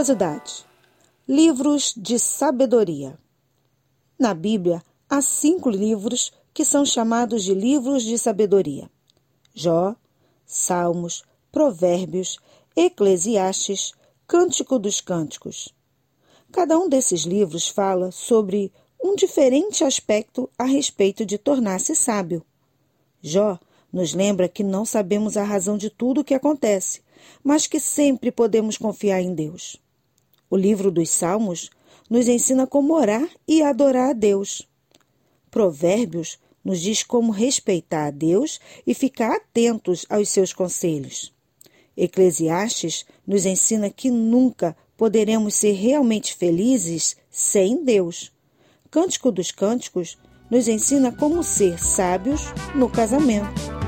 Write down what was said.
Curiosidade: Livros de sabedoria. Na Bíblia, há cinco livros que são chamados de livros de sabedoria: Jó, Salmos, Provérbios, Eclesiastes, Cântico dos Cânticos. Cada um desses livros fala sobre um diferente aspecto a respeito de tornar-se sábio. Jó nos lembra que não sabemos a razão de tudo o que acontece, mas que sempre podemos confiar em Deus. O livro dos Salmos nos ensina como orar e adorar a Deus. Provérbios nos diz como respeitar a Deus e ficar atentos aos seus conselhos. Eclesiastes nos ensina que nunca poderemos ser realmente felizes sem Deus. Cântico dos Cânticos nos ensina como ser sábios no casamento.